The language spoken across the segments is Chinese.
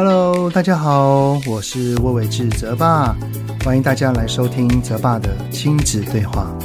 Hello，大家好，我是魏玮志泽爸，欢迎大家来收听泽爸的亲子对话。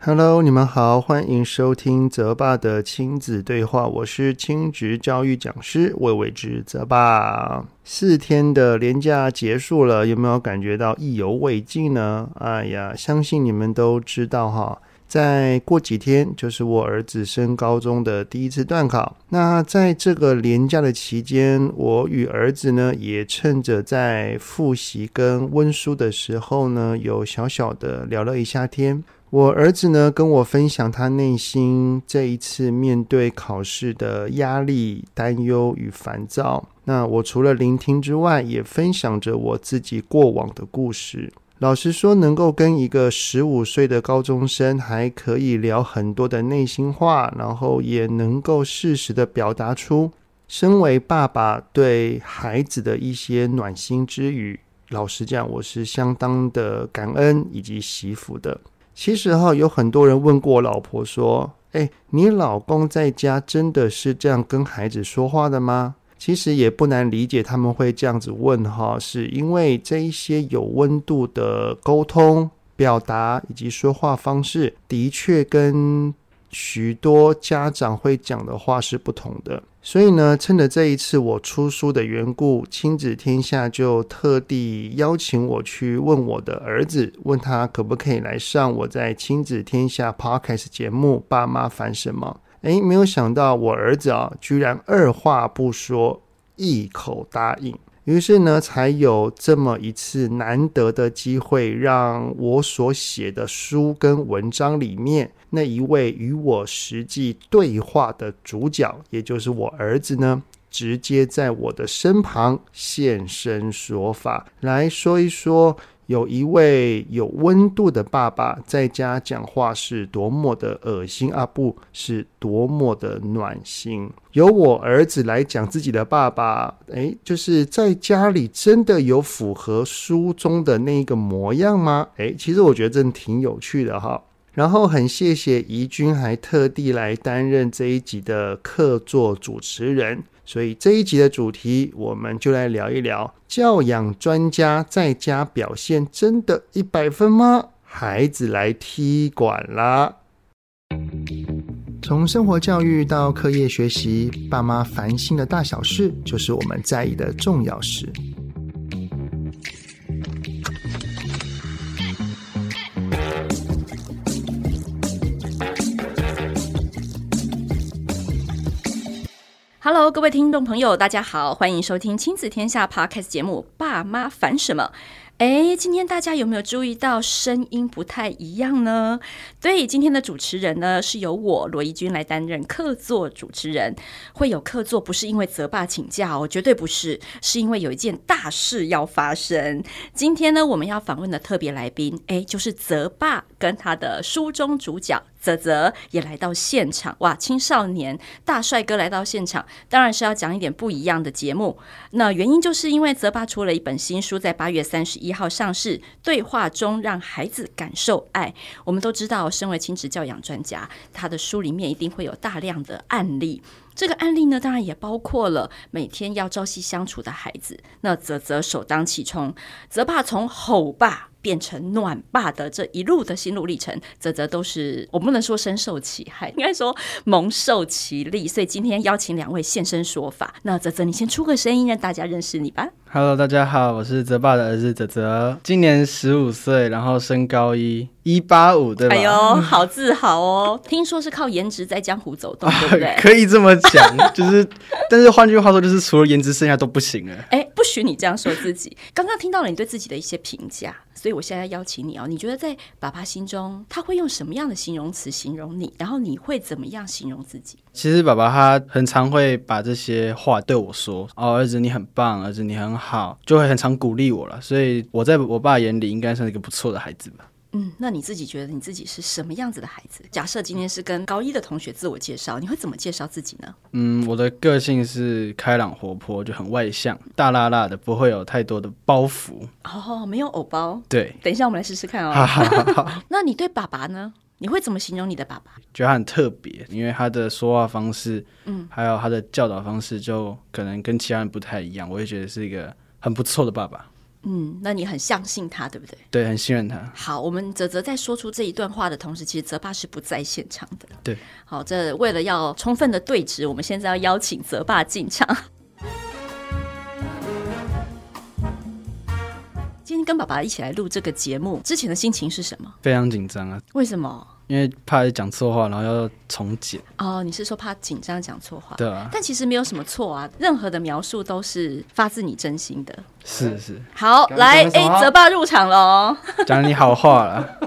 Hello，你们好，欢迎收听泽爸的亲子对话。我是亲职教育讲师魏玮志泽爸。四天的连假结束了，有没有感觉到意犹未尽呢？哎呀，相信你们都知道哈，再过几天就是我儿子升高中的第一次段考。那在这个连假的期间，我与儿子呢，也趁着在复习跟温书的时候呢，有小小的聊了一下天。我儿子呢，跟我分享他内心这一次面对考试的压力、担忧与烦躁。那我除了聆听之外，也分享着我自己过往的故事。老实说，能够跟一个十五岁的高中生还可以聊很多的内心话，然后也能够适时的表达出身为爸爸对孩子的一些暖心之语。老实讲，我是相当的感恩以及惜福的。其实哈，有很多人问过我老婆说：“哎，你老公在家真的是这样跟孩子说话的吗？”其实也不难理解他们会这样子问哈，是因为这一些有温度的沟通、表达以及说话方式，的确跟许多家长会讲的话是不同的。所以呢，趁着这一次我出书的缘故，亲子天下就特地邀请我去问我的儿子，问他可不可以来上我在亲子天下 Podcast 节目《爸妈烦什么》？诶，没有想到我儿子啊，居然二话不说，一口答应。于是呢，才有这么一次难得的机会，让我所写的书跟文章里面那一位与我实际对话的主角，也就是我儿子呢，直接在我的身旁现身说法，来说一说。有一位有温度的爸爸在家讲话是多么的恶心啊，不是多么的暖心。由我儿子来讲自己的爸爸，诶，就是在家里真的有符合书中的那一个模样吗？诶，其实我觉得真的挺有趣的哈。然后很谢谢怡君还特地来担任这一集的客座主持人。所以这一集的主题，我们就来聊一聊：教养专家在家表现真的一百分吗？孩子来踢馆啦！从生活教育到课业学习，爸妈烦心的大小事，就是我们在意的重要事。Hello，各位听众朋友，大家好，欢迎收听亲子天下 Podcast 节目《爸妈烦什么》。哎，今天大家有没有注意到声音不太一样呢？对，今天的主持人呢是由我罗怡君来担任客座主持人。会有客座不是因为泽爸请假哦，绝对不是，是因为有一件大事要发生。今天呢，我们要访问的特别来宾，哎，就是泽爸跟他的书中主角。泽泽也来到现场，哇！青少年大帅哥来到现场，当然是要讲一点不一样的节目。那原因就是因为泽爸出了一本新书，在八月三十一号上市，《对话中让孩子感受爱》。我们都知道，身为亲子教养专家，他的书里面一定会有大量的案例。这个案例呢，当然也包括了每天要朝夕相处的孩子。那泽泽首当其冲，泽爸从吼爸。变成暖爸的这一路的心路历程，泽泽都是我不能说深受其害，应该说蒙受其利。所以今天邀请两位现身说法。那泽泽，你先出个声音，让大家认识你吧。Hello，大家好，我是泽爸的儿子泽泽，今年十五岁，然后升高一，一八五，对吧？哎呦，好自豪哦！听说是靠颜值在江湖走动，对不对？啊，可以这么讲，就是，但是换句话说，就是除了颜值，剩下都不行了。哎，不许你这样说自己。刚刚听到了你对自己的一些评价。所以我现在邀请你哦，你觉得在爸爸心中，他会用什么样的形容词形容你？然后你会怎么样形容自己？其实爸爸他很常会把这些话对我说：“哦，儿子你很棒，儿子你很好”，就会很常鼓励我了。所以我在我爸眼里应该算是一个不错的孩子吧。嗯，那你自己觉得你自己是什么样子的孩子？假设今天是跟高一的同学自我介绍，你会怎么介绍自己呢？嗯，我的个性是开朗活泼，就很外向，大辣辣的，不会有太多的包袱。哦，没有偶包。对，等一下我们来试试看哦。那你对爸爸呢？你会怎么形容你的爸爸？觉得他很特别，因为他的说话方式，嗯，还有他的教导方式，就可能跟其他人不太一样。我也觉得是一个很不错的爸爸。嗯，那你很相信他，对不对？对，很信任他。好，我们泽泽在说出这一段话的同时，其实泽爸是不在现场的。对，好，这为了要充分的对质，我们现在要邀请泽爸进场。今天跟爸爸一起来录这个节目，之前的心情是什么？非常紧张啊！为什么？因为怕讲错话，然后要重剪。哦，你是说怕紧张讲错话？对啊。但其实没有什么错啊，任何的描述都是发自你真心的。是是。好，来，哎，泽爸入场了哦。讲你好话了。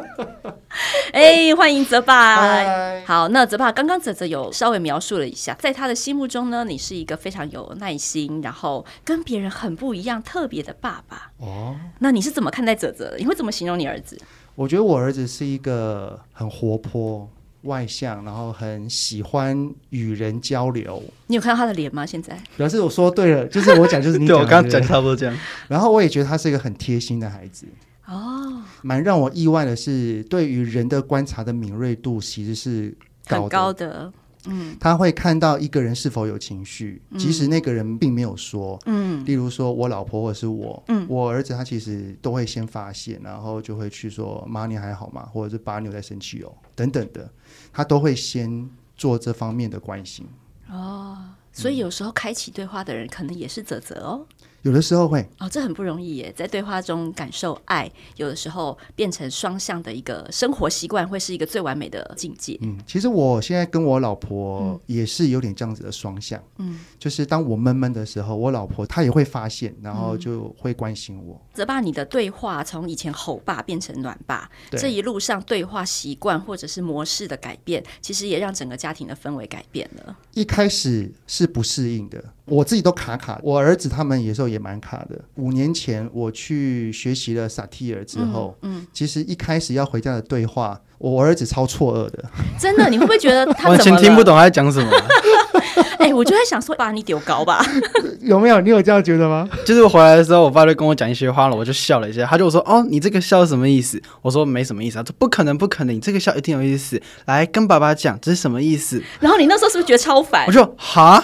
哎，欢迎泽爸。好，那泽爸刚刚泽泽有稍微描述了一下，在他的心目中呢，你是一个非常有耐心，然后跟别人很不一样、特别的爸爸。哦。那你是怎么看待泽泽的？你会怎么形容你儿子？我觉得我儿子是一个很活泼、外向，然后很喜欢与人交流。你有看到他的脸吗？现在？表示我说对了，就是我讲，就是你 讲。对，我刚刚讲差不多这样。然后我也觉得他是一个很贴心的孩子。哦，蛮让我意外的是，对于人的观察的敏锐度其实是高很高的。嗯，他会看到一个人是否有情绪，即使那个人并没有说。嗯，例如说我老婆或者是我，嗯，我儿子他其实都会先发现，然后就会去说：“妈，你还好吗？”或者是“爸，你有在生气哦”等等的，他都会先做这方面的关心。哦，所以有时候开启对话的人，可能也是泽泽哦。有的时候会哦，这很不容易耶，在对话中感受爱，有的时候变成双向的一个生活习惯，会是一个最完美的境界。嗯，其实我现在跟我老婆也是有点这样子的双向。嗯，就是当我闷闷的时候，我老婆她也会发现，然后就会关心我。泽爸，你的对话从以前吼爸变成暖爸，这一路上对话习惯或者是模式的改变，其实也让整个家庭的氛围改变了。一开始是不适应的。我自己都卡卡，我儿子他们有时候也蛮卡的。五年前我去学习了萨提尔之后，嗯，嗯，其实一开始要回家的对话，我儿子超错愕的。真的，你会不会觉得他 完全听不懂他在讲什么？哎、欸，我就在想说，把你丢高吧？有没有？你有这样觉得吗？就是我回来的时候，我爸就跟我讲一些话了，我就笑了一下。他就说：“哦，你这个笑是什么意思？”我说：“没什么意思。”他说：“不可能，不可能，你这个笑一定有意思。来跟爸爸讲，这是什么意思？”然后你那时候是不是觉得超烦？我就哈。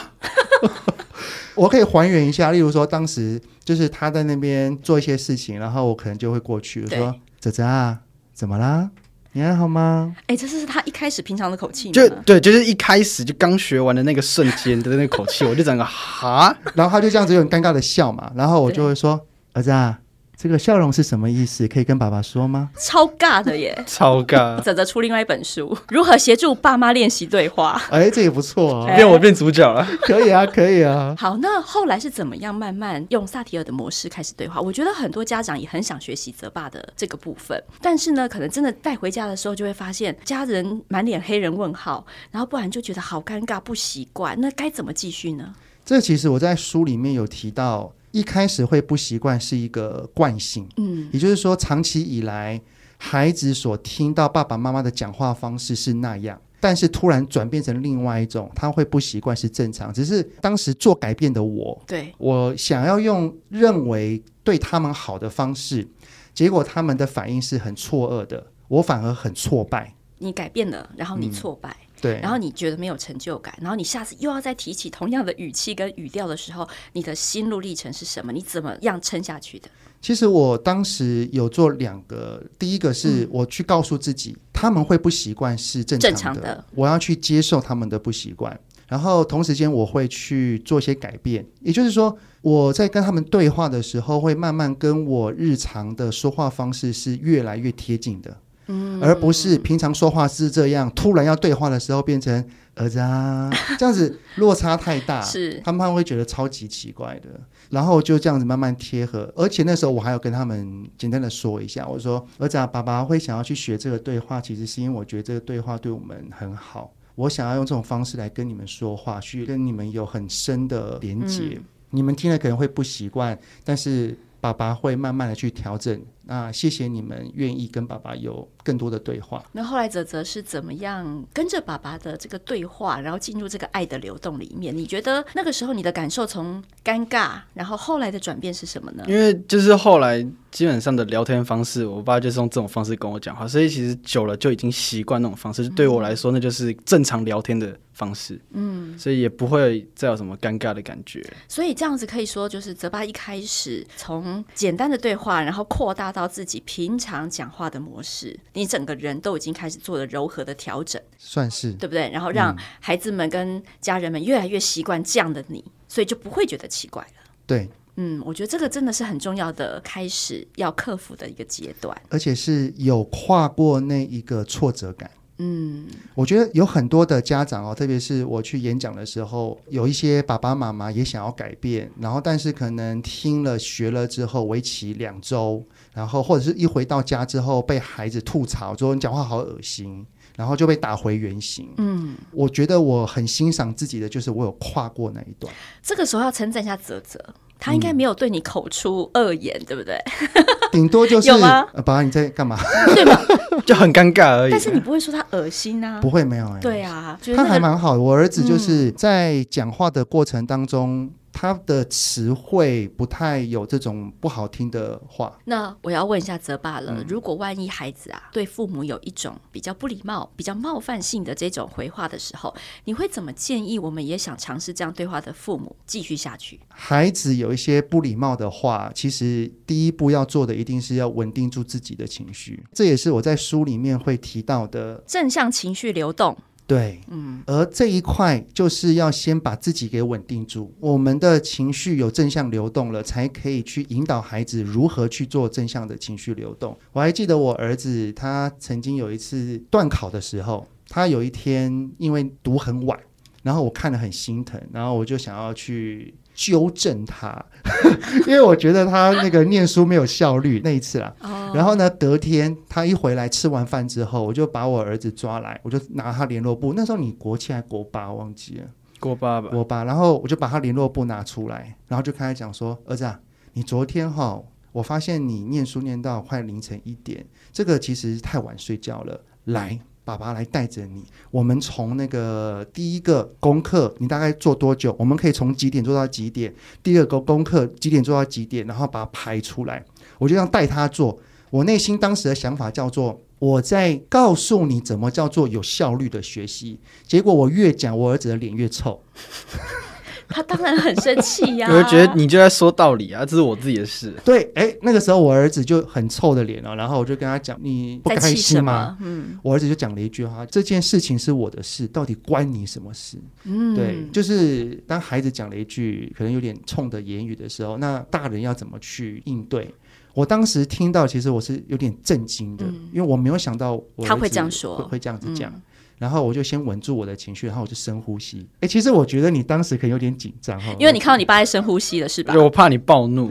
我可以还原一下，例如说，当时就是他在那边做一些事情，然后我可能就会过去我说：“泽泽啊，怎么啦？你还好吗？”哎、欸，这是他一开始平常的口气吗？就对，就是一开始就刚学完的那个瞬间的那个口气，我就整个哈，然后他就这样子有点尴尬的笑嘛，然后我就会说：“儿子啊。”这个笑容是什么意思？可以跟爸爸说吗？超尬的耶，超尬！泽泽出另外一本书，如何协助爸妈练习对话？哎，这也不错啊，变我变主角了，可以啊，可以啊。好，那后来是怎么样慢慢用萨提尔的模式开始对话？我觉得很多家长也很想学习泽爸的这个部分，但是呢，可能真的带回家的时候就会发现家人满脸黑人问号，然后不然就觉得好尴尬，不习惯。那该怎么继续呢？这其实我在书里面有提到。一开始会不习惯是一个惯性，嗯，也就是说，长期以来孩子所听到爸爸妈妈的讲话方式是那样，但是突然转变成另外一种，他会不习惯是正常。只是当时做改变的我，对，我想要用认为对他们好的方式，结果他们的反应是很错愕的，我反而很挫败。你改变了，然后你挫败。嗯对，然后你觉得没有成就感，然后你下次又要再提起同样的语气跟语调的时候，你的心路历程是什么？你怎么样撑下去的？其实我当时有做两个，第一个是我去告诉自己，嗯、他们会不习惯是正常的，正常的，我要去接受他们的不习惯，然后同时间我会去做一些改变，也就是说我在跟他们对话的时候，会慢慢跟我日常的说话方式是越来越贴近的。嗯，而不是平常说话是这样，突然要对话的时候变成儿子啊，这样子落差太大，是他们会觉得超级奇怪的。然后就这样子慢慢贴合，而且那时候我还有跟他们简单的说一下，我说儿子啊，爸爸会想要去学这个对话，其实是因为我觉得这个对话对我们很好，我想要用这种方式来跟你们说话，去跟你们有很深的连接。嗯、你们听了可能会不习惯，但是爸爸会慢慢的去调整。那谢谢你们愿意跟爸爸有更多的对话。那后来泽泽是怎么样跟着爸爸的这个对话，然后进入这个爱的流动里面？你觉得那个时候你的感受从尴尬，然后后来的转变是什么呢？因为就是后来基本上的聊天方式，我爸就是用这种方式跟我讲话，所以其实久了就已经习惯那种方式。对我来说，那就是正常聊天的方式。嗯，所以也不会再有什么尴尬的感觉。所以这样子可以说，就是泽爸一开始从简单的对话，然后扩大到自己平常讲话的模式，你整个人都已经开始做了柔和的调整，算是对不对？然后让孩子们跟家人们越来越习惯这样的你，所以就不会觉得奇怪了。对，嗯，我觉得这个真的是很重要的开始要克服的一个阶段，而且是有跨过那一个挫折感。嗯，我觉得有很多的家长哦，特别是我去演讲的时候，有一些爸爸妈妈也想要改变，然后但是可能听了学了之后，为期两周，然后或者是一回到家之后被孩子吐槽说你讲话好恶心，然后就被打回原形。嗯，我觉得我很欣赏自己的，就是我有跨过那一段。这个时候要称赞一下泽泽。他应该没有对你口出恶言，嗯、对不对？顶多就是有吗？爸爸你在干嘛？对吧？就很尴尬而已。但是你不会说他恶心啊？不会，没有哎、欸。对啊，他还蛮好的。我儿子就是在讲话的过程当中。嗯他的词汇不太有这种不好听的话。那我要问一下泽爸了，嗯、如果万一孩子啊对父母有一种比较不礼貌、比较冒犯性的这种回话的时候，你会怎么建议？我们也想尝试这样对话的父母继续下去。孩子有一些不礼貌的话，其实第一步要做的一定是要稳定住自己的情绪，这也是我在书里面会提到的正向情绪流动。对，嗯，而这一块就是要先把自己给稳定住，我们的情绪有正向流动了，才可以去引导孩子如何去做正向的情绪流动。我还记得我儿子，他曾经有一次断考的时候，他有一天因为读很晚，然后我看了很心疼，然后我就想要去。纠正他，因为我觉得他那个念书没有效率那一次啦。Oh. 然后呢，隔天他一回来吃完饭之后，我就把我儿子抓来，我就拿他联络簿。那时候你国七还国八，忘记了，国八吧，国八。然后我就把他联络簿拿出来，然后就开始讲说：“儿子啊，你昨天哈，我发现你念书念到快凌晨一点，这个其实太晚睡觉了。来。”爸爸来带着你，我们从那个第一个功课，你大概做多久？我们可以从几点做到几点？第二个功课几点做到几点？然后把它排出来。我就这样带他做。我内心当时的想法叫做，我在告诉你怎么叫做有效率的学习。结果我越讲，我儿子的脸越臭。他当然很生气呀！我觉得你就在说道理啊，这是我自己的事。对，哎，那个时候我儿子就很臭的脸了，然后我就跟他讲：“你不开心吗？”嗯，我儿子就讲了一句话：“这件事情是我的事，到底关你什么事？”嗯，对，就是当孩子讲了一句可能有点冲的言语的时候，那大人要怎么去应对？我当时听到，其实我是有点震惊的，因为我没有想到我他会这样说，会这样子讲。然后我就先稳住我的情绪，然后我就深呼吸。哎，其实我觉得你当时可能有点紧张哈，因为你看到你爸在深呼吸了，是吧？我怕你暴怒。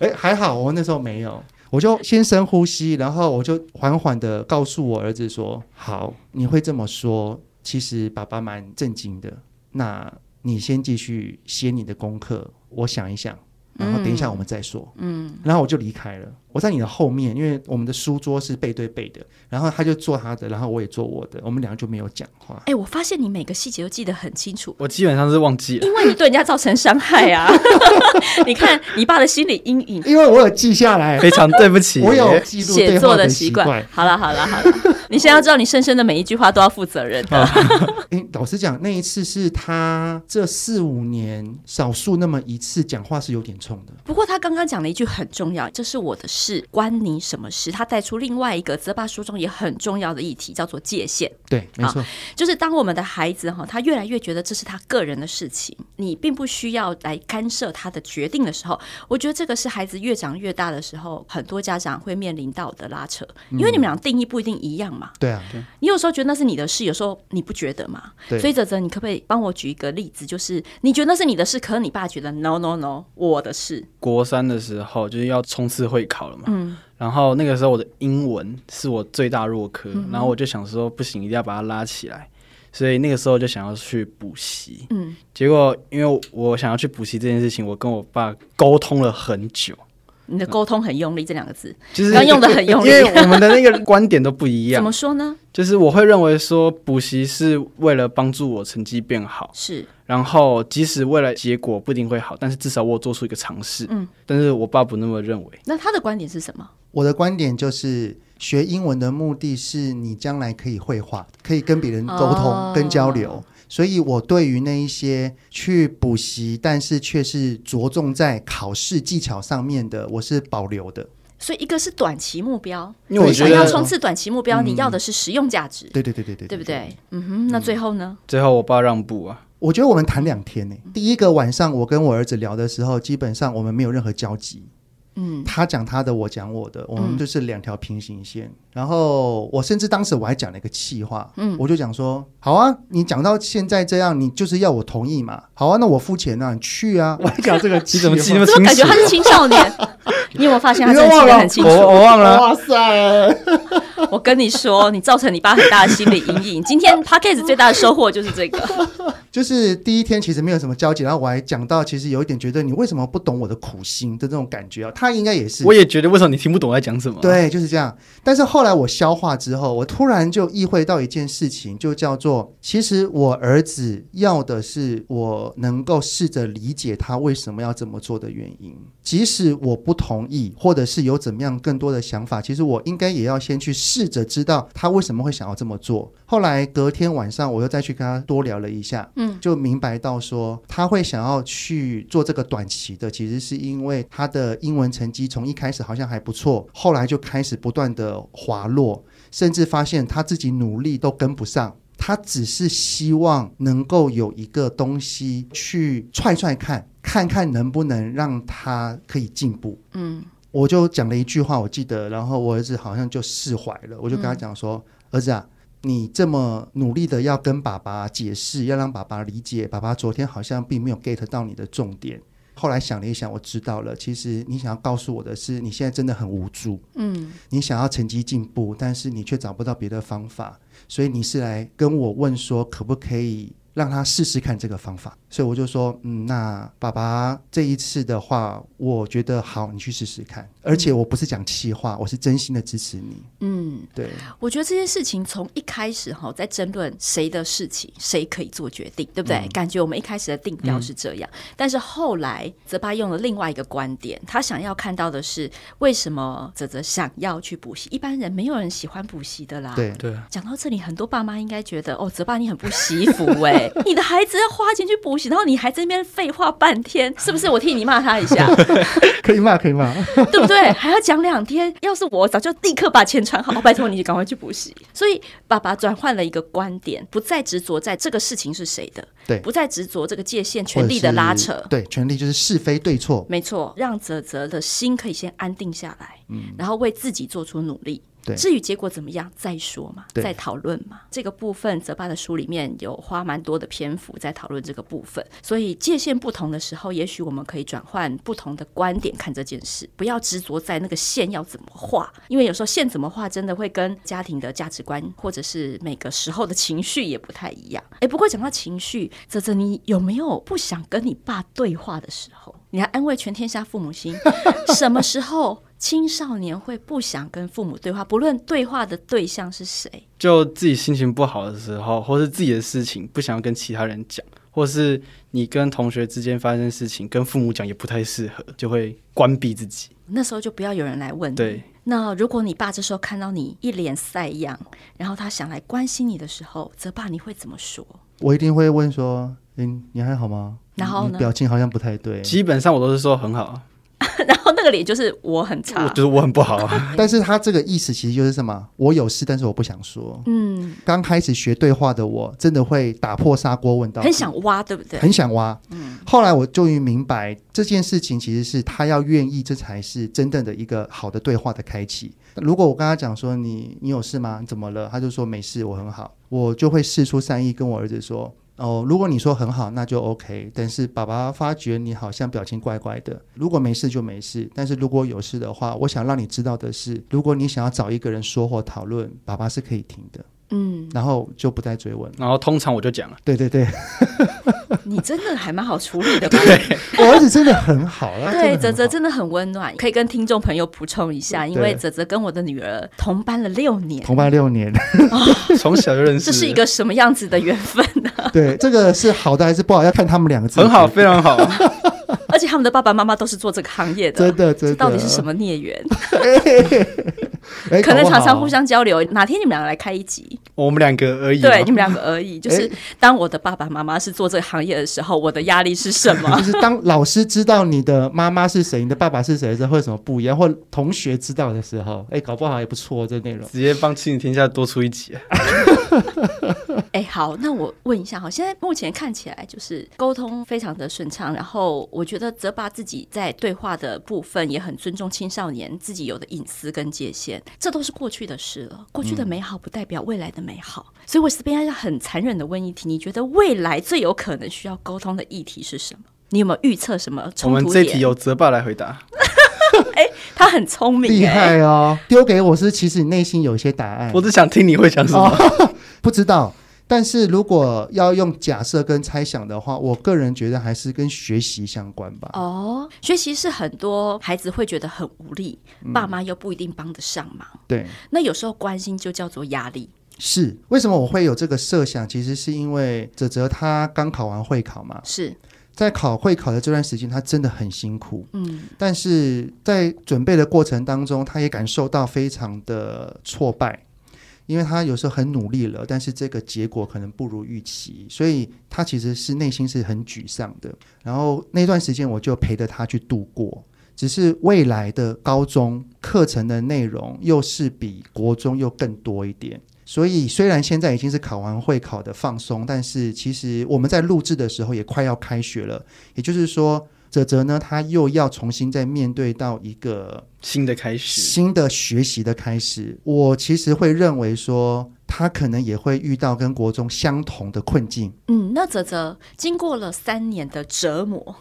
哎，还好我那时候没有，我就先深呼吸，然后我就缓缓的告诉我儿子说：“好，你会这么说，其实爸爸蛮震惊的。那你先继续写你的功课，我想一想，然后等一下我们再说。”嗯，然后我就离开了。我在你的后面，因为我们的书桌是背对背的，然后他就做他的，然后我也做我的，我们两个就没有讲话。哎、欸，我发现你每个细节都记得很清楚。我基本上是忘记了，因为你对人家造成伤害啊！你看你爸的心理阴影。因为我有记下来，非常对不起，我有记录写作的习惯。好了好了好了，你现在要知道，你深深的每一句话都要负责任 的。哎、欸，老实讲，那一次是他这四五年少数那么一次讲话是有点冲的。不过他刚刚讲了一句很重要，这是我的事。是关你什么事？他带出另外一个泽爸书中也很重要的议题，叫做界限。对，没错，就是当我们的孩子哈，他越来越觉得这是他个人的事情，你并不需要来干涉他的决定的时候，我觉得这个是孩子越长越大的时候，很多家长会面临到的拉扯，因为你们俩定义不一定一样嘛。对啊，对。你有时候觉得那是你的事，有时候你不觉得嘛？对。所以泽泽，你可不可以帮我举一个例子？就是你觉得那是你的事，可是你爸觉得 no no no，我的事。国三的时候就是要冲刺会考了嘛。嗯。然后那个时候我的英文是我最大弱科，嗯、然后我就想说不行，一定要把它拉起来，所以那个时候就想要去补习。嗯，结果因为我想要去补习这件事情，我跟我爸沟通了很久，你的沟通很用力这两个字，就是刚用的很用力，因为我们的那个观点都不一样。怎么说呢？就是我会认为说，补习是为了帮助我成绩变好，是。然后即使未来结果不一定会好，但是至少我做出一个尝试。嗯。但是我爸不那么认为。那他的观点是什么？我的观点就是，学英文的目的是你将来可以绘画，可以跟别人沟通、哦、跟交流。所以，我对于那一些去补习，但是却是着重在考试技巧上面的，我是保留的。所以，一个是短期目标，因为我想要冲刺短期目标，嗯、你要的是实用价值。对对对对对，对不对？嗯哼，那最后呢？最后，我爸让步啊。我觉得我们谈两天呢。第一个晚上，我跟我儿子聊的时候，基本上我们没有任何交集。嗯，他讲他的，我讲我的，我们就是两条平行线。嗯、然后我甚至当时我还讲了一个气话，嗯，我就讲说，好啊，你讲到现在这样，你就是要我同意嘛？好啊，那我付钱啊，你去啊！我还讲这个 你，怎么记那么清楚？怎么感觉他是青少年？你有没有发现他真的记得很清楚？我我忘了。哇塞！我跟你说，你造成你爸很大的心理阴影。今天 Podcast 最大的收获就是这个。就是第一天其实没有什么交集，然后我还讲到，其实有一点觉得你为什么不懂我的苦心的这种感觉啊？他应该也是，我也觉得为什么你听不懂我在讲什么？对，就是这样。但是后来我消化之后，我突然就意会到一件事情，就叫做，其实我儿子要的是我能够试着理解他为什么要这么做的原因，即使我不同意，或者是有怎么样更多的想法，其实我应该也要先去试着知道他为什么会想要这么做。后来隔天晚上，我又再去跟他多聊了一下。嗯，就明白到说他会想要去做这个短期的，其实是因为他的英文成绩从一开始好像还不错，后来就开始不断的滑落，甚至发现他自己努力都跟不上。他只是希望能够有一个东西去踹踹看，看看能不能让他可以进步。嗯，我就讲了一句话，我记得，然后我儿子好像就释怀了。我就跟他讲说：“嗯、儿子啊。”你这么努力的要跟爸爸解释，要让爸爸理解，爸爸昨天好像并没有 get 到你的重点。后来想了一想，我知道了，其实你想要告诉我的是，你现在真的很无助。嗯，你想要成绩进步，但是你却找不到别的方法，所以你是来跟我问说，可不可以让他试试看这个方法？所以我就说，嗯，那爸爸这一次的话，我觉得好，你去试试看。而且我不是讲气话，我是真心的支持你。嗯，对。我觉得这件事情从一开始哈，在争论谁的事情，谁可以做决定，对不对？嗯、感觉我们一开始的定调是这样，嗯、但是后来泽爸用了另外一个观点，他想要看到的是为什么泽泽想要去补习？一般人没有人喜欢补习的啦。对对。讲到这里，很多爸妈应该觉得，哦，泽爸你很不惜福哎，你的孩子要花钱去补习。然后你还在那边废话半天，是不是？我替你骂他一下，可以骂，可以骂，对不对？还要讲两天。要是我，早就立刻把钱传好，拜托你赶快去补习。所以爸爸转换了一个观点，不再执着在这个事情是谁的，对，不再执着这个界限、权力的拉扯，对，权力就是是非对错，没错，让泽泽的心可以先安定下来，嗯，然后为自己做出努力。对至于结果怎么样，再说嘛，对再讨论嘛。这个部分，泽爸的书里面有花蛮多的篇幅在讨论这个部分。所以界限不同的时候，也许我们可以转换不同的观点看这件事，不要执着在那个线要怎么画，因为有时候线怎么画，真的会跟家庭的价值观或者是每个时候的情绪也不太一样。哎，不过讲到情绪，泽泽，你有没有不想跟你爸对话的时候？你还安慰全天下父母心，什么时候？青少年会不想跟父母对话，不论对话的对象是谁，就自己心情不好的时候，或是自己的事情不想要跟其他人讲，或是你跟同学之间发生事情，跟父母讲也不太适合，就会关闭自己。那时候就不要有人来问。对，那如果你爸这时候看到你一脸赛样，然后他想来关心你的时候，泽爸你会怎么说？我一定会问说：“嗯，你还好吗？”然后呢？表情好像不太对。基本上我都是说很好。然后那个脸就是我很差，就是我很不好啊。但是他这个意思其实就是什么？我有事，但是我不想说。嗯，刚开始学对话的我，真的会打破砂锅问到，很想挖，对不对？很想挖。嗯，后来我终于明白这件事情其实是他要愿意，这才是真正的一个好的对话的开启。如果我跟他讲说，你你有事吗？你怎么了？他就说没事，我很好。我就会试出善意跟我儿子说。哦，如果你说很好，那就 OK。但是爸爸发觉你好像表情怪怪的。如果没事就没事，但是如果有事的话，我想让你知道的是，如果你想要找一个人说或讨论，爸爸是可以听的。嗯，然后就不再追问。然后通常我就讲了，对对对，你真的还蛮好处理的吧？对，我儿子真的很好啊。对，泽泽真的很温暖，可以跟听众朋友补充一下，因为泽泽跟我的女儿同班了六年，同班六年，从小就认识。这是一个什么样子的缘分呢？对，这个是好的还是不好？要看他们两个。很好，非常好。而且他们的爸爸妈妈都是做这个行业的，真的，真的，到底是什么孽缘？欸、可能常常互相交流。哪天你们两个来开一集？我们两个而已。对，你们两个而已。就是当我的爸爸妈妈是做这个行业的时候，我的压力是什么？就是当老师知道你的妈妈是谁，你的爸爸是谁的时候，会有什么不一样？或同学知道的时候，哎、欸，搞不好也不错。这内容直接帮《亲子天下》多出一集。哎、欸，好，那我问一下哈，现在目前看起来就是沟通非常的顺畅，然后我觉得泽爸自己在对话的部分也很尊重青少年自己有的隐私跟界限，这都是过去的事了。过去的美好不代表未来的美好，嗯、所以我这边要很残忍的问一题：你觉得未来最有可能需要沟通的议题是什么？你有没有预测什么冲突点？我们这题由泽爸来回答。哎、欸，他很聪明，厉害哦！丢给我是，其实你内心有一些答案。我只想听你会讲什么，哦、不知道。但是如果要用假设跟猜想的话，我个人觉得还是跟学习相关吧。哦，学习是很多孩子会觉得很无力，嗯、爸妈又不一定帮得上忙。对，那有时候关心就叫做压力。是，为什么我会有这个设想？其实是因为泽泽他刚考完会考嘛，是在考会考的这段时间，他真的很辛苦。嗯，但是在准备的过程当中，他也感受到非常的挫败。因为他有时候很努力了，但是这个结果可能不如预期，所以他其实是内心是很沮丧的。然后那段时间我就陪着他去度过，只是未来的高中课程的内容又是比国中又更多一点。所以虽然现在已经是考完会考的放松，但是其实我们在录制的时候也快要开学了，也就是说。泽泽呢，他又要重新再面对到一个新的开始，新的学习的开始。我其实会认为说。他可能也会遇到跟国中相同的困境。嗯，那泽泽经过了三年的折磨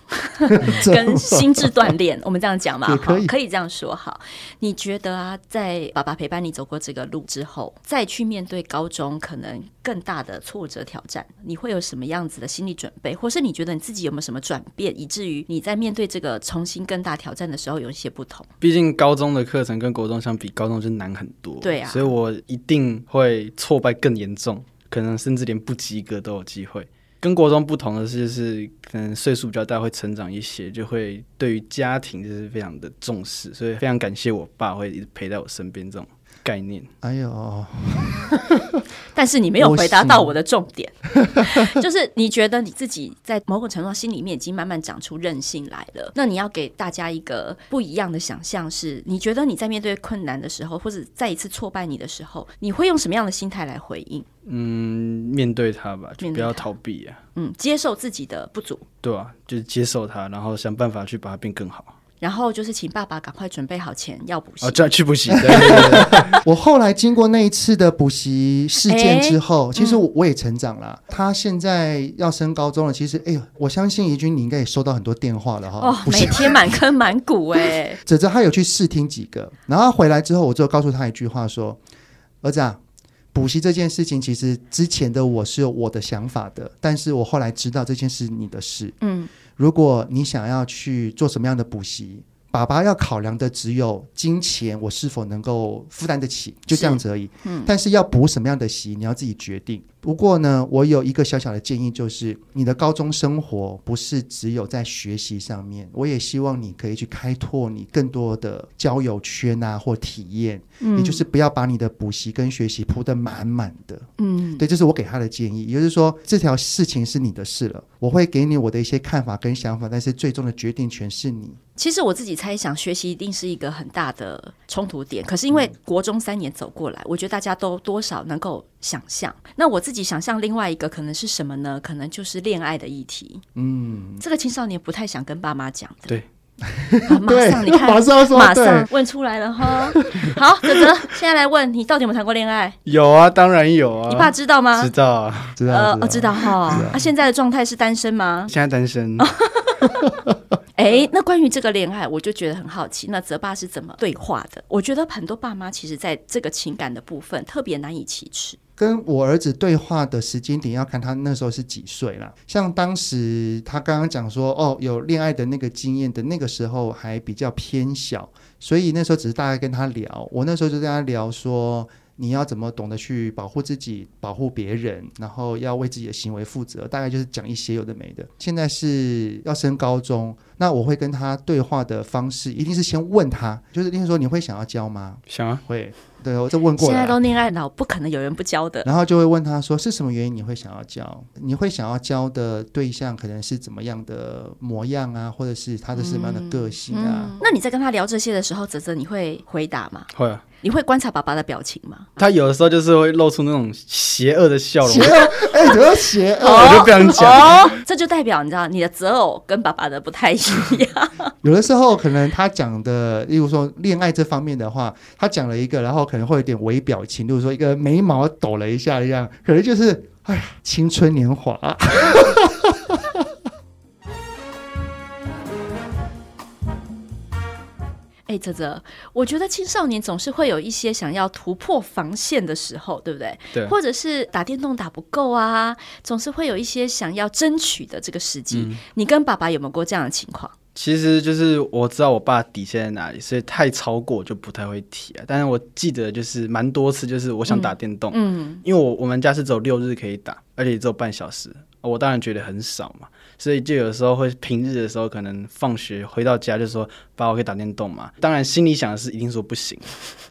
跟心智锻炼，我们这样讲嘛，可以可以这样说。好，你觉得啊，在爸爸陪伴你走过这个路之后，再去面对高中可能更大的挫折挑战，你会有什么样子的心理准备，或是你觉得你自己有没有什么转变，以至于你在面对这个重新更大挑战的时候有一些不同？毕竟高中的课程跟国中相比，高中就难很多。对啊，所以我一定会。挫败更严重，可能甚至连不及格都有机会。跟国中不同的是，就是可能岁数比较大，会成长一些，就会对于家庭就是非常的重视，所以非常感谢我爸会一直陪在我身边这种。概念，哎呦！但是你没有回答到我的重点，就是你觉得你自己在某种程度上心里面已经慢慢长出韧性来了。那你要给大家一个不一样的想象，是你觉得你在面对困难的时候，或者再一次挫败你的时候，你会用什么样的心态来回应？嗯，面对它吧，就不要逃避啊。嗯，接受自己的不足，对啊，就是接受它，然后想办法去把它变更好。然后就是请爸爸赶快准备好钱要补习，哦，再去补习。对对对 我后来经过那一次的补习事件之后，其实我我也成长了。嗯、他现在要升高中了，其实哎呦，我相信怡君你应该也收到很多电话了哈。哦，每天满坑满谷哎。哲哲他有去试听几个，然后回来之后，我就告诉他一句话说：“儿子啊，补习这件事情，其实之前的我是有我的想法的，但是我后来知道这件事你的事。嗯。”如果你想要去做什么样的补习，爸爸要考量的只有金钱，我是否能够负担得起，就这样子而已。嗯，但是要补什么样的习，你要自己决定。不过呢，我有一个小小的建议，就是你的高中生活不是只有在学习上面，我也希望你可以去开拓你更多的交友圈啊，或体验。嗯，也就是不要把你的补习跟学习铺得满满的。嗯，对，这是我给他的建议。也就是说，这条事情是你的事了，我会给你我的一些看法跟想法，但是最终的决定权是你。其实我自己猜想，学习一定是一个很大的冲突点。可是因为国中三年走过来，我觉得大家都多少能够想象。那我自己想象另外一个可能是什么呢？可能就是恋爱的议题。嗯，这个青少年不太想跟爸妈讲的。对，马上 你看，马上马上问出来了哈。好，哥哥，现在来问你，到底有没有谈过恋爱？有啊，当然有啊。你爸知道吗？知道啊，知道。呃，知道哈。他现在的状态是单身吗？现在单身。哎，那关于这个恋爱，我就觉得很好奇，那泽爸是怎么对话的？我觉得很多爸妈其实在这个情感的部分特别难以启齿。跟我儿子对话的时间点要看他那时候是几岁啦。像当时他刚刚讲说，哦，有恋爱的那个经验的那个时候还比较偏小，所以那时候只是大概跟他聊。我那时候就跟他聊说。你要怎么懂得去保护自己、保护别人，然后要为自己的行为负责，大概就是讲一些有的没的。现在是要升高中，那我会跟他对话的方式，一定是先问他，就是例如说，你会想要教吗？想啊，会。对，我就问过了。现在都恋爱脑，不可能有人不教的。然后就会问他说：“是什么原因你会想要教？你会想要教的对象可能是怎么样的模样啊，或者是他的什么样的个性啊？”嗯嗯、那你在跟他聊这些的时候，泽泽你会回答吗？会啊。你会观察爸爸的表情吗？他有的时候就是会露出那种邪恶的笑容。邪恶？哎，怎么邪恶？我就不想讲。哦，这就代表你知道，你的择偶跟爸爸的不太一样。有的时候可能他讲的，例如说恋爱这方面的话，他讲了一个，然后可能会有点微表情，例如说一个眉毛抖了一下一样，可能就是哎呀，青春年华。哎，泽泽，我觉得青少年总是会有一些想要突破防线的时候，对不对？对。或者是打电动打不够啊，总是会有一些想要争取的这个时机。嗯。你跟爸爸有没有过这样的情况？其实就是我知道我爸底线在哪里，所以太超过就不太会提啊。但是我记得就是蛮多次，就是我想打电动，嗯，嗯，因为我我们家是只有六日可以打，而且只有半小时，我当然觉得很少嘛。所以就有时候会平日的时候，可能放学回到家就说：“爸，我可以打电动嘛？”当然心里想的是一定说不行，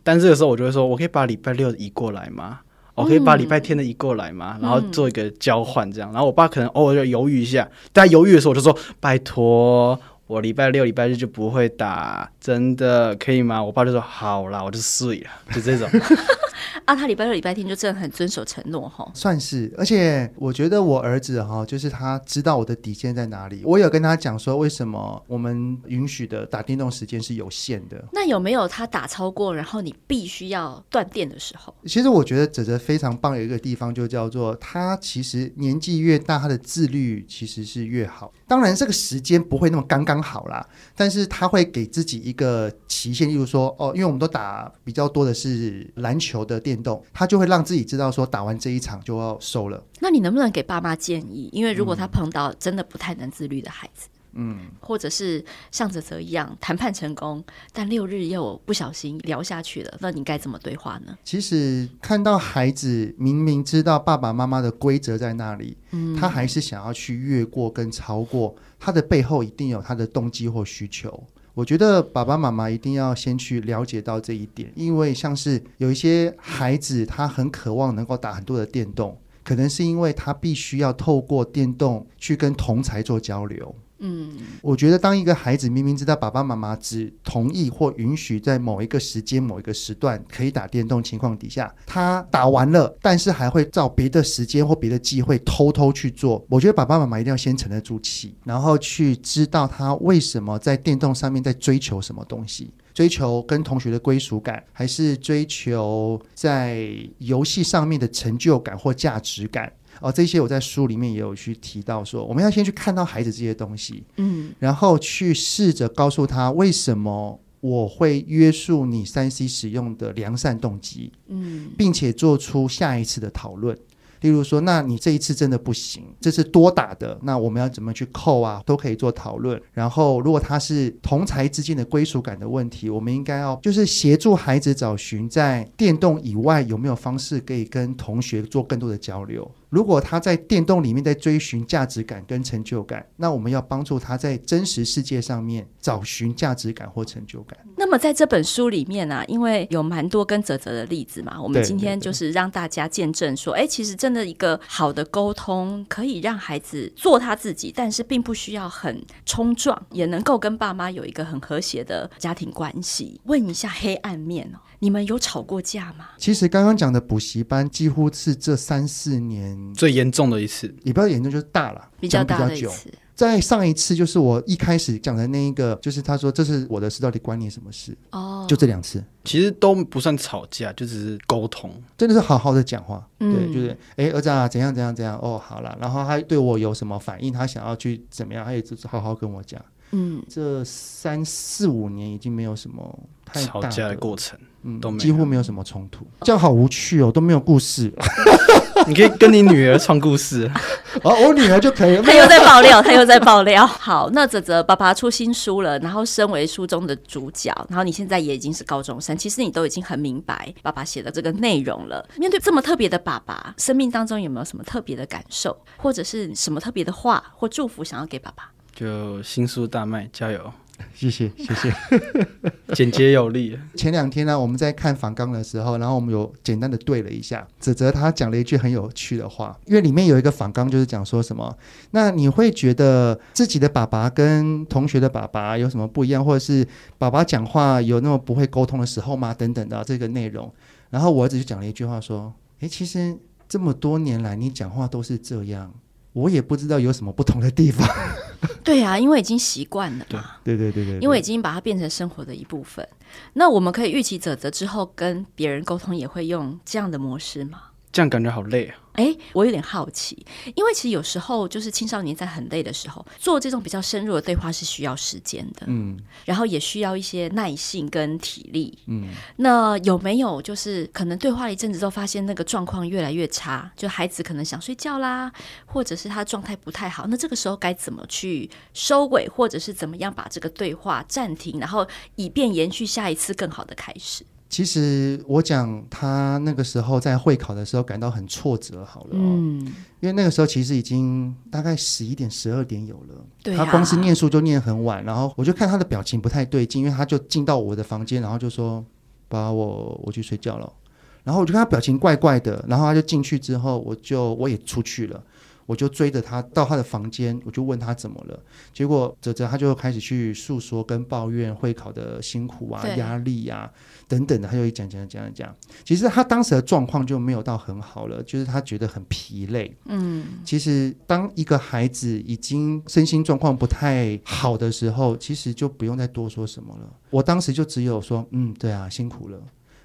但这个时候我就会说：“我可以把礼拜六移过来吗？我可以把礼拜天的移过来吗？”然后做一个交换这样。然后我爸可能偶尔就犹豫一下，但犹豫的时候我就说：“拜托。”我礼拜六、礼拜日就不会打，真的可以吗？我爸就说好啦，我就睡了，就这种。啊，他礼拜六、礼拜天就真的很遵守承诺哈。算是，而且我觉得我儿子哈，就是他知道我的底线在哪里。我有跟他讲说，为什么我们允许的打电动时间是有限的。那有没有他打超过，然后你必须要断电的时候？其实我觉得哲哲非常棒的一个地方，就叫做他其实年纪越大，他的自律其实是越好。当然，这个时间不会那么刚刚好啦，但是他会给自己一个期限，例如说，哦，因为我们都打比较多的是篮球的电动，他就会让自己知道说，打完这一场就要收了。那你能不能给爸妈建议？因为如果他碰到真的不太能自律的孩子。嗯嗯，或者是像泽泽一样谈判成功，但六日又不小心聊下去了，那你该怎么对话呢？其实看到孩子明明知道爸爸妈妈的规则在那里，嗯，他还是想要去越过跟超过，他的背后一定有他的动机或需求。我觉得爸爸妈妈一定要先去了解到这一点，因为像是有一些孩子，他很渴望能够打很多的电动，可能是因为他必须要透过电动去跟同才做交流。嗯，我觉得当一个孩子明明知道爸爸妈妈只同意或允许在某一个时间、某一个时段可以打电动情况底下，他打完了，但是还会照别的时间或别的机会偷偷去做。我觉得爸爸妈妈一定要先沉得住气，然后去知道他为什么在电动上面在追求什么东西，追求跟同学的归属感，还是追求在游戏上面的成就感或价值感。哦，这些我在书里面也有去提到说，我们要先去看到孩子这些东西，嗯，然后去试着告诉他为什么我会约束你三 C 使用的良善动机，嗯，并且做出下一次的讨论。例如说，那你这一次真的不行，这是多打的，那我们要怎么去扣啊？都可以做讨论。然后，如果他是同才之间的归属感的问题，我们应该要就是协助孩子找寻在电动以外有没有方式可以跟同学做更多的交流。如果他在电动里面在追寻价值感跟成就感，那我们要帮助他在真实世界上面找寻价值感或成就感。那么在这本书里面呢、啊，因为有蛮多跟泽泽的例子嘛，我们今天就是让大家见证说，哎，其实真的一个好的沟通可以让孩子做他自己，但是并不需要很冲撞，也能够跟爸妈有一个很和谐的家庭关系。问一下黑暗面哦。你们有吵过架吗？其实刚刚讲的补习班，几乎是这三四年最严重的一次，也不要严重，就是大了，比较大的一次。在上一次，就是我一开始讲的那一个，就是他说这是我的事，到底关你什么事？哦，就这两次，其实都不算吵架，就只是沟通，真的是好好的讲话。嗯、对，就是哎，儿子啊，怎样怎样怎样？哦，好了，然后他对我有什么反应？他想要去怎么样？他也就是好好跟我讲。嗯，这三四五年已经没有什么太吵架的过程，嗯，都没几乎没有什么冲突。这样好无趣哦，都没有故事。你可以跟你女儿创故事 哦，我女儿就可以。他又在爆料，他又在爆料。好，那泽泽爸爸出新书了，然后身为书中的主角，然后你现在也已经是高中生，其实你都已经很明白爸爸写的这个内容了。面对这么特别的爸爸，生命当中有没有什么特别的感受，或者是什么特别的话或祝福想要给爸爸？就新书大卖，加油！谢谢谢谢，简洁有力。前两天呢，我们在看访纲的时候，然后我们有简单的对了一下，泽泽他讲了一句很有趣的话，因为里面有一个访纲就是讲说什么，那你会觉得自己的爸爸跟同学的爸爸有什么不一样，或者是爸爸讲话有那么不会沟通的时候吗？等等的这个内容，然后我儿子就讲了一句话说，诶，其实这么多年来你讲话都是这样。我也不知道有什么不同的地方。对啊，因为已经习惯了嘛。对对对对，对，因为已经把它变成生活的一部分。那我们可以预期泽泽之后跟别人沟通也会用这样的模式吗？这样感觉好累啊。哎，我有点好奇，因为其实有时候就是青少年在很累的时候，做这种比较深入的对话是需要时间的，嗯，然后也需要一些耐性跟体力，嗯。那有没有就是可能对话了一阵子之后，发现那个状况越来越差，就孩子可能想睡觉啦，或者是他状态不太好，那这个时候该怎么去收尾，或者是怎么样把这个对话暂停，然后以便延续下一次更好的开始？其实我讲他那个时候在会考的时候感到很挫折，好了，嗯，因为那个时候其实已经大概十一点、十二点有了，对，他光是念书就念很晚，然后我就看他的表情不太对劲，因为他就进到我的房间，然后就说：“把，我我去睡觉了。”然后我就看他表情怪怪的，然后他就进去之后，我就我也出去了。我就追着他到他的房间，我就问他怎么了。结果泽泽他就开始去诉说跟抱怨会考的辛苦啊、压力啊等等的，他就一讲讲讲讲。其实他当时的状况就没有到很好了，就是他觉得很疲累。嗯，其实当一个孩子已经身心状况不太好的时候，其实就不用再多说什么了。我当时就只有说，嗯，对啊，辛苦了，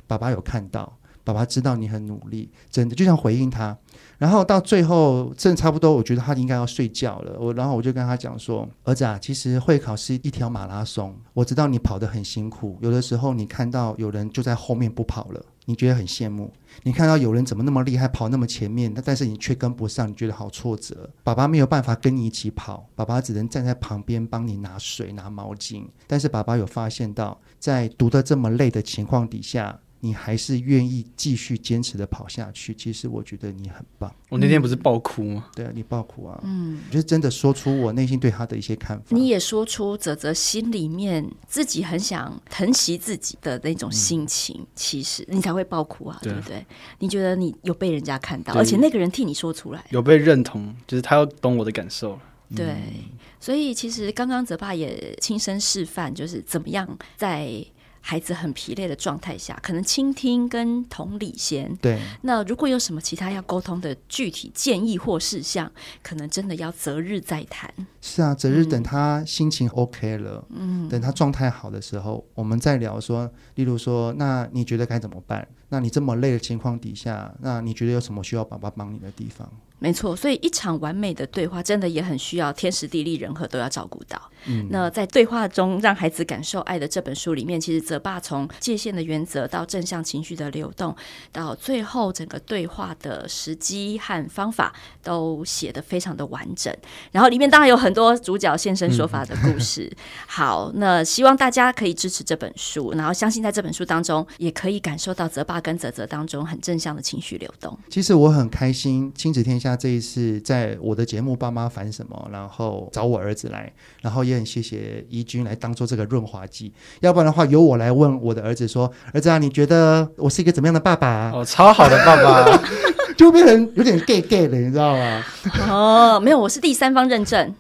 爸爸有看到。爸爸知道你很努力，真的就像回应他。然后到最后，正差不多，我觉得他应该要睡觉了。我然后我就跟他讲说：“儿子啊，其实会考是一条马拉松，我知道你跑得很辛苦。有的时候你看到有人就在后面不跑了，你觉得很羡慕；你看到有人怎么那么厉害，跑那么前面，但是你却跟不上，你觉得好挫折。爸爸没有办法跟你一起跑，爸爸只能站在旁边帮你拿水、拿毛巾。但是爸爸有发现到，在读得这么累的情况底下。”你还是愿意继续坚持的跑下去，其实我觉得你很棒。我那天不是爆哭吗？对啊，你爆哭啊！嗯，就是真的说出我内心对他的一些看法。你也说出泽泽心里面自己很想疼惜自己的那种心情，嗯、其实你才会爆哭啊，对，对不对？你觉得你有被人家看到，而且那个人替你说出来，有被认同，就是他要懂我的感受。对，嗯、所以其实刚刚泽爸也亲身示范，就是怎么样在。孩子很疲累的状态下，可能倾听跟同理先。对。那如果有什么其他要沟通的具体建议或事项，可能真的要择日再谈。是啊，择日等他心情 OK 了，嗯，等他状态好的时候，我们再聊说，例如说，那你觉得该怎么办？那你这么累的情况底下，那你觉得有什么需要爸爸帮你的地方？没错，所以一场完美的对话，真的也很需要天时地利人和都要照顾到。嗯，那在对话中让孩子感受爱的这本书里面，其实泽爸从界限的原则到正向情绪的流动，到最后整个对话的时机和方法都写得非常的完整。然后里面当然有很多主角现身说法的故事。嗯、好，那希望大家可以支持这本书，然后相信在这本书当中也可以感受到泽爸跟泽泽当中很正向的情绪流动。其实我很开心，亲子天下。这一次在我的节目《爸妈烦什么》，然后找我儿子来，然后也很谢谢怡君来当做这个润滑剂。要不然的话，由我来问我的儿子说：“儿子啊，你觉得我是一个怎么样的爸爸啊？”哦，超好的爸爸，就变成有点 gay gay 的，你知道吗？哦，没有，我是第三方认证，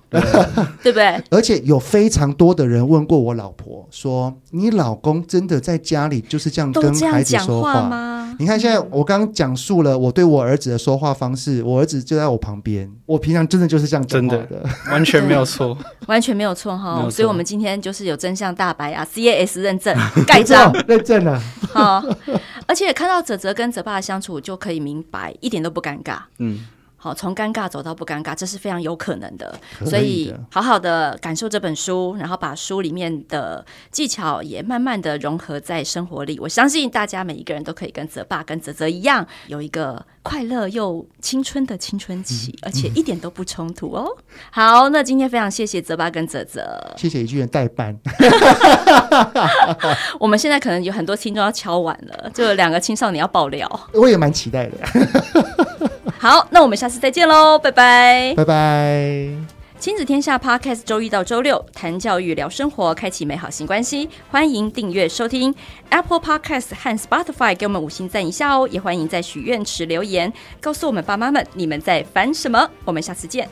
对 不对？而且有非常多的人问过我老婆说：“你老公真的在家里就是这样跟孩子说话吗？”你看，现在我刚讲述了我对我儿子的说话方式，我儿子就在我旁边，我平常真的就是这样讲真的，完全没有错，完全没有错哈。所以，我们今天就是有真相大白啊，CAS 认证 盖章认证了。好，而且看到泽泽跟泽爸的相处，就可以明白一点都不尴尬。嗯。好，从尴尬走到不尴尬，这是非常有可能的。以的所以好好的感受这本书，然后把书里面的技巧也慢慢的融合在生活里。我相信大家每一个人都可以跟泽爸跟泽泽一样，有一个快乐又青春的青春期，嗯、而且一点都不冲突哦。好，那今天非常谢谢泽爸跟泽泽，谢谢一句人代班。我们现在可能有很多听众要敲碗了，就两个青少年要爆料，我也蛮期待的。好，那我们下次再见喽，拜拜，拜拜。亲子天下 Podcast 周一到周六谈教育、聊生活，开启美好新关系。欢迎订阅收听 Apple Podcast 和 Spotify，给我们五星赞一下哦。也欢迎在许愿池留言，告诉我们爸妈们你们在烦什么。我们下次见。